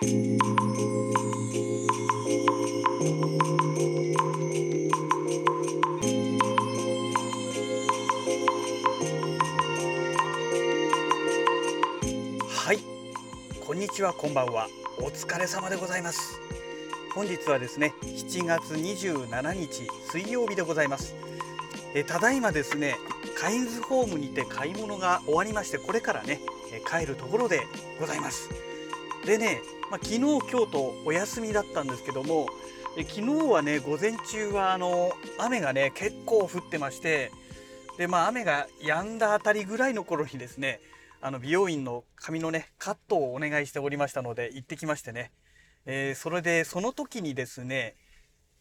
はい。こんにちはこんばんは。お疲れ様でございます。本日はですね7月27日水曜日でございます。えただいまですねカインズホームにて買い物が終わりましてこれからねえ帰るところでございます。でね、まあ、昨日今日とお休みだったんですけどもえ昨日はね午前中はあの雨がね結構降ってましてでまあ雨が止んだあたりぐらいの頃にですねあの美容院の髪のねカットをお願いしておりましたので行ってきましてね、えー、それでその時にですね、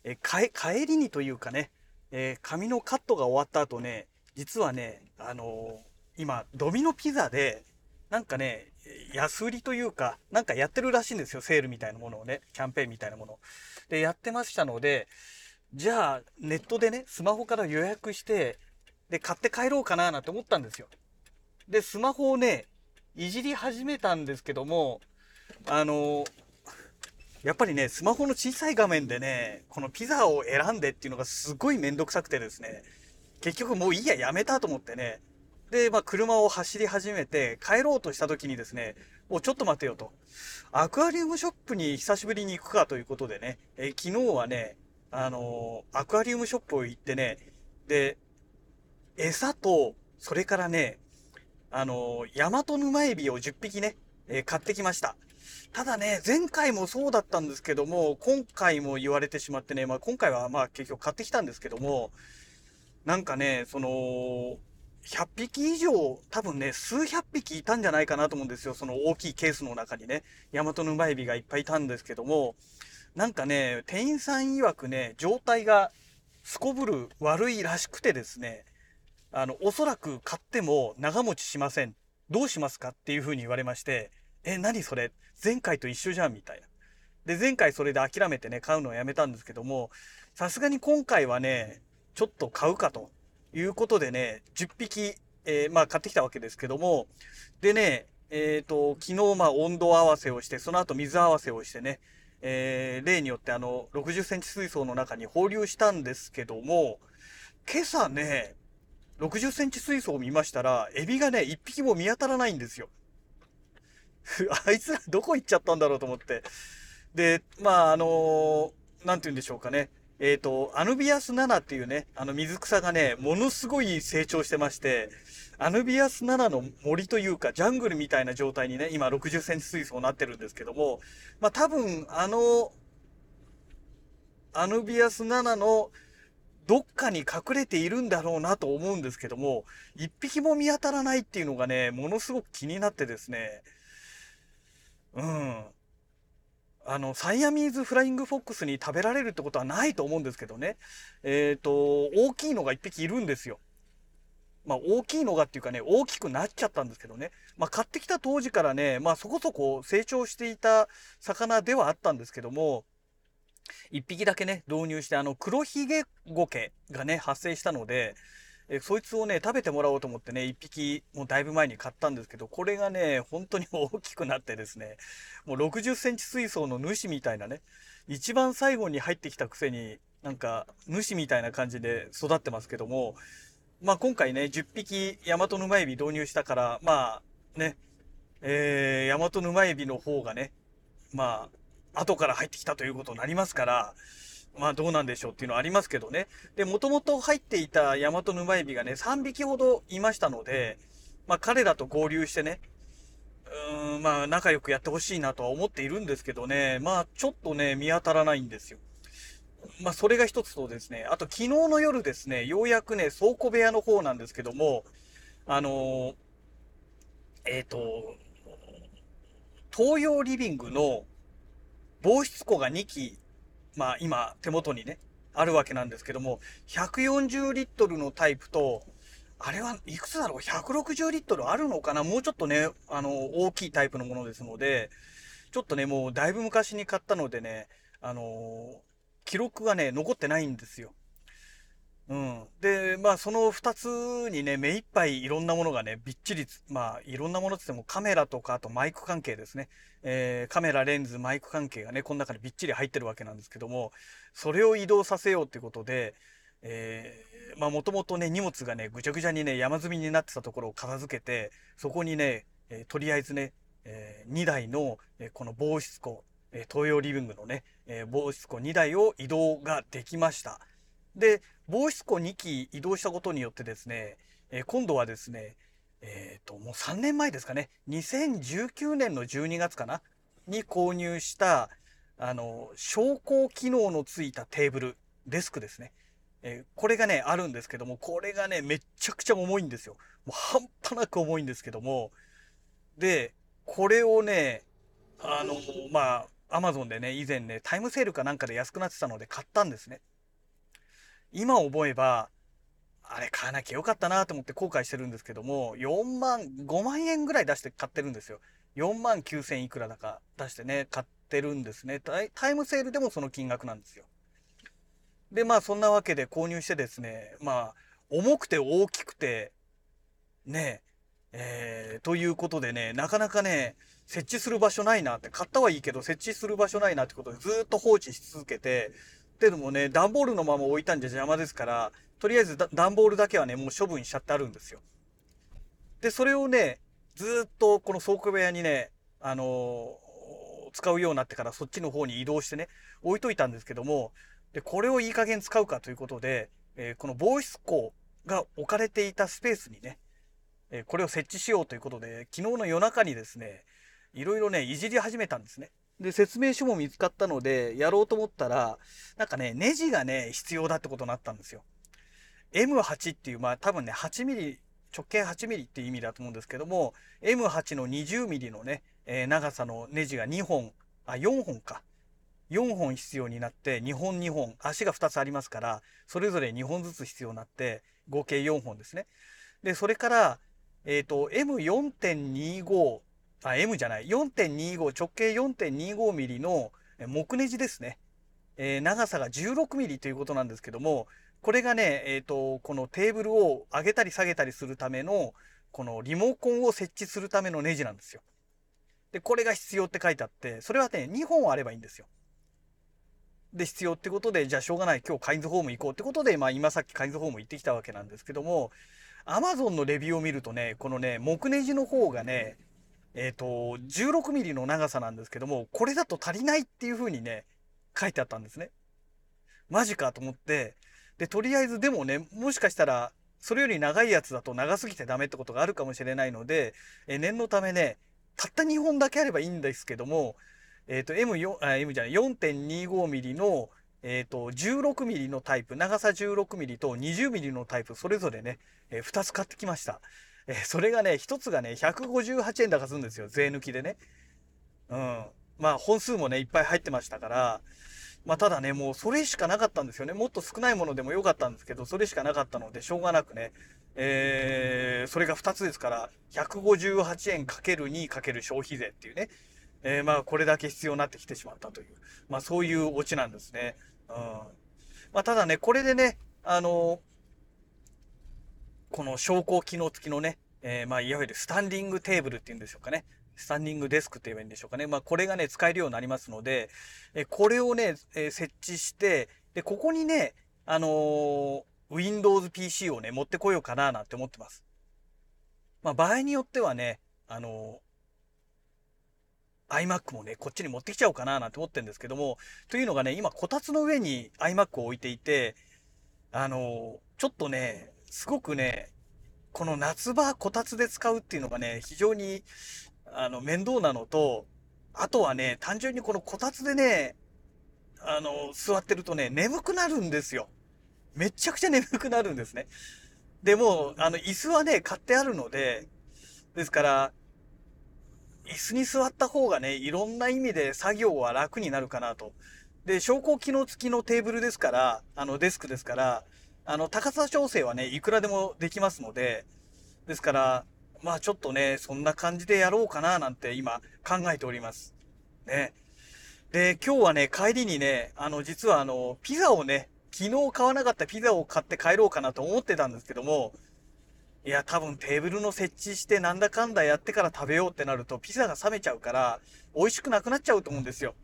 えー、帰りにというかね、えー、髪のカットが終わった後ね実はねあの今ドミノピザでなんかね安売りというかなんかやってるらしいんですよ。セールみたいなものをね。キャンペーンみたいなもの。でやってましたのでじゃあネットでねスマホから予約してで買って帰ろうかななんて思ったんですよ。で、スマホをね、いじり始めたんですけども、あのやっぱりね、スマホの小さい画面でね、このピザを選んでっていうのがすごいめんどくさくてですね、結局もういいや、やめたと思ってね、で、まあ、車を走り始めて、帰ろうとした時にですね、もうちょっと待てよと。アクアリウムショップに久しぶりに行くかということでね、え昨日はね、あのー、アクアリウムショップを行ってね、で、餌と、それからね、あの、ヤマトヌマエビを10匹ね、え、買ってきました。ただね、前回もそうだったんですけども、今回も言われてしまってね、まあ今回はまあ結局買ってきたんですけども、なんかね、その、100匹以上、多分ね、数百匹いたんじゃないかなと思うんですよ。その大きいケースの中にね、ヤマトヌマエビがいっぱいいたんですけども、なんかね、店員さん曰くね、状態がすこぶる悪いらしくてですね、あの、おそらく買っても長持ちしません。どうしますかっていうふうに言われまして、え、何それ？前回と一緒じゃんみたいな。で、前回それで諦めてね、買うのをやめたんですけども、さすがに今回はね、ちょっと買うかと。いうことでね、10匹、えー、まあ買ってきたわけですけども、でね、えっ、ー、と、昨日まあ温度合わせをして、その後水合わせをしてね、えー、例によってあの、60センチ水槽の中に放流したんですけども、今朝ね、60センチ水槽を見ましたら、エビがね、1匹も見当たらないんですよ。あいつらどこ行っちゃったんだろうと思って。で、まあ、あのー、なんて言うんでしょうかね。えっ、ー、と、アヌビアス7っていうね、あの水草がね、ものすごい成長してまして、アヌビアス7の森というか、ジャングルみたいな状態にね、今60センチ水槽になってるんですけども、まあ多分、あの、アヌビアス7のどっかに隠れているんだろうなと思うんですけども、一匹も見当たらないっていうのがね、ものすごく気になってですね、うん。あの、サイアミーズフライングフォックスに食べられるってことはないと思うんですけどね。えっ、ー、と、大きいのが一匹いるんですよ。まあ、大きいのがっていうかね、大きくなっちゃったんですけどね。まあ、買ってきた当時からね、まあ、そこそこ成長していた魚ではあったんですけども、1匹だけね、導入して、あの、黒ひげゴケがね、発生したので、えそいつをね、食べてもらおうと思ってね、1匹、もうだいぶ前に買ったんですけど、これがね、本当に大きくなってですね、もう60センチ水槽の主みたいなね、一番最後に入ってきたくせに、なんか、主みたいな感じで育ってますけども、まあ今回ね、10匹ヤマトヌマエビ導入したから、まあね、えー、ヤマトヌマエビの方がね、まあ、後から入ってきたということになりますから、まあどうなんでしょうっていうのはありますけどね。で、もともと入っていたヤマトヌマエビがね、3匹ほどいましたので、まあ彼らと合流してね、うーん、まあ仲良くやってほしいなとは思っているんですけどね、まあちょっとね、見当たらないんですよ。まあそれが一つとですね、あと昨日の夜ですね、ようやくね、倉庫部屋の方なんですけども、あのー、えっ、ー、と、東洋リビングの防湿庫が2機、まあ今手元にね、あるわけなんですけども、140リットルのタイプと、あれはいくつだろう ?160 リットルあるのかな？もうちょっとね、あの、大きいタイプのものですので、ちょっとね、もうだいぶ昔に買ったのでね、あの、記録がね、残ってないんですよ。うん。で、まあ、その2つにね、目いっぱいいろんなものがね、びっちり、まあ、いろんなものって言ってもカメラとか、あとマイク関係ですね。えー、カメラ、レンズ、マイク関係がね、この中にびっちり入ってるわけなんですけども、それを移動させようっていうことで、もともとね、荷物がね、ぐちゃぐちゃにね、山積みになってたところを片付けて、そこにね、えー、とりあえずね、えー、2台の、えこの防湿庫、え東洋リビングのね、え防湿庫2台を移動ができました。で、防湿庫2機移動したことによってですね、え今度はですね、えっ、と、もう3年前ですかね、2019年の12月かな、に購入した、あの、昇降機能のついたテーブル、デスクですね。えー、これがね、あるんですけども、これがね、めちゃくちゃ重いんですよ。もう半端なく重いんですけども、で、これをね、あの、まあ、アマゾンでね、以前ね、タイムセールかなんかで安くなってたので買ったんですね。今思えば、あれ買わなきゃよかったなと思って後悔してるんですけども、4万、5万円ぐらい出して買ってるんですよ。4万9000いくらだか出してね、買ってるんですね。タイムセールでもその金額なんですよ。で、まあそんなわけで購入してですね、まあ、重くて大きくて、ね、えー、ということでね、なかなかね、設置する場所ないなって、買ったはいいけど設置する場所ないなってことでずっと放置し続けて、ってのもね、段ボールのまま置いたんじゃ邪魔ですから、とりあえず段ボールだけはね、もう処分しちゃってあるんですよ。で、それをね、ずっとこの倉庫部屋にね、あのー、使うようになってからそっちの方に移動してね、置いといたんですけども、で、これをいい加減使うかということで、えー、この防湿庫が置かれていたスペースにね、えこれを設置しようということで、昨日の夜中にですね、いろいろね、いじり始めたんですね。で、説明書も見つかったので、やろうと思ったら、なんかね、ネジがね、必要だってことになったんですよ。M8 っていう、まあ多分ね、8ミリ、直径8ミリっていう意味だと思うんですけども、M8 の20ミリのね、えー、長さのネジが2本、あ、4本か。4本必要になって、2本2本、足が2つありますから、それぞれ2本ずつ必要になって、合計4本ですね。で、それから、えっ、ー、と、M4.25、あ、M じゃない、4.25、直径 4.25mm の木ネジですね。えー、長さが 16mm ということなんですけども、これがね、えっ、ー、と、このテーブルを上げたり下げたりするための、このリモコンを設置するためのネジなんですよ。で、これが必要って書いてあって、それはね、2本あればいいんですよ。で、必要ってことで、じゃあしょうがない、今日カインズホーム行こうってことで、まあ今さっきカインズホーム行ってきたわけなんですけども、アマゾンのレビューを見るとね、このね、木ネジの方がね、えっ、ー、と、16ミリの長さなんですけども、これだと足りないっていう風にね、書いてあったんですね。マジかと思って、で、とりあえずでもね、もしかしたら、それより長いやつだと長すぎてダメってことがあるかもしれないので、え念のためね、たった2本だけあればいいんですけども、えっ、ー、と、M4、あ、M じゃない、4.25ミリのえっ、ー、と、16ミリのタイプ、長さ16ミリと20ミリのタイプ、それぞれね、えー、2つ買ってきました。え、それがね、1つがね、158円高するんですよ、税抜きでね。うん。まあ、本数もね、いっぱい入ってましたから、まあ、ただね、もうそれしかなかったんですよね。もっと少ないものでもよかったんですけど、それしかなかったので、しょうがなくね、えー、それが2つですから、158円 ×2× 消費税っていうね、えー、まあ、これだけ必要になってきてしまったという、まあ、そういうオチなんですね。うん。まあ、ただね、これでね、あのこの昇降機能付きのね、えー、まあ、いわゆるスタンディングテーブルっていうんでしょうかね。スタンディングデスクって言えばいいんでしょうかね。まあ、これがね、使えるようになりますので、えこれをね、え設置して、で、ここにね、あのー、Windows PC をね、持ってこようかななんて思ってます。まあ、場合によってはね、あの iMac もね、こっちに持ってきちゃおうかななんて思ってるんですけども、というのがね、今、こたつの上に iMac を置いていて、あの、ちょっとね、すごくね、この夏場こたつで使うっていうのがね、非常に、あの、面倒なのと、あとはね、単純にこのこたつでね、あの、座ってるとね、眠くなるんですよ。めちゃくちゃ眠くなるんですね。でも、あの、椅子はね、買ってあるので、ですから、椅子に座った方がね、いろんな意味で作業は楽になるかなと。で、昇降機能付きのテーブルですから、あのデスクですから、あの高さ調整はね、いくらでもできますので、ですから、まあちょっとね、そんな感じでやろうかななんて今考えております。ね。で、今日はね、帰りにね、あの、実はあの、ピザをね、昨日買わなかったピザを買って帰ろうかなと思ってたんですけども、いや、多分テーブルの設置してなんだかんだやってから食べようってなると、ピザが冷めちゃうから、美味しくなくなっちゃうと思うんですよ。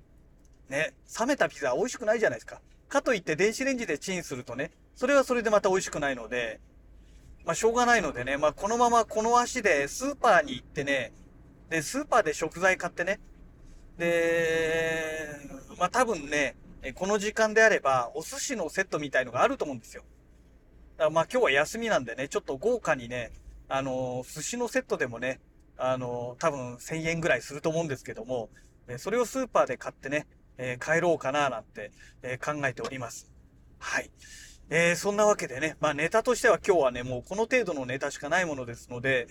ね、冷めたピザ美味しくないじゃないですか。かといって電子レンジでチンするとね、それはそれでまた美味しくないので、まあしょうがないのでね、まあこのままこの足でスーパーに行ってね、で、スーパーで食材買ってね、で、まあ多分ね、この時間であればお寿司のセットみたいのがあると思うんですよ。だからまあ今日は休みなんでね、ちょっと豪華にね、あの、寿司のセットでもね、あの、多分1000円ぐらいすると思うんですけども、それをスーパーで買ってね、えー、帰ろうかななんて、え考えております。はい。えー、そんなわけでね、まあネタとしては今日はね、もうこの程度のネタしかないものですので、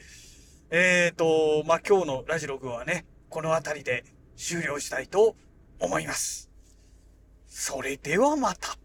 えっ、ー、と、まあ今日のラジログはね、この辺りで終了したいと思います。それではまた。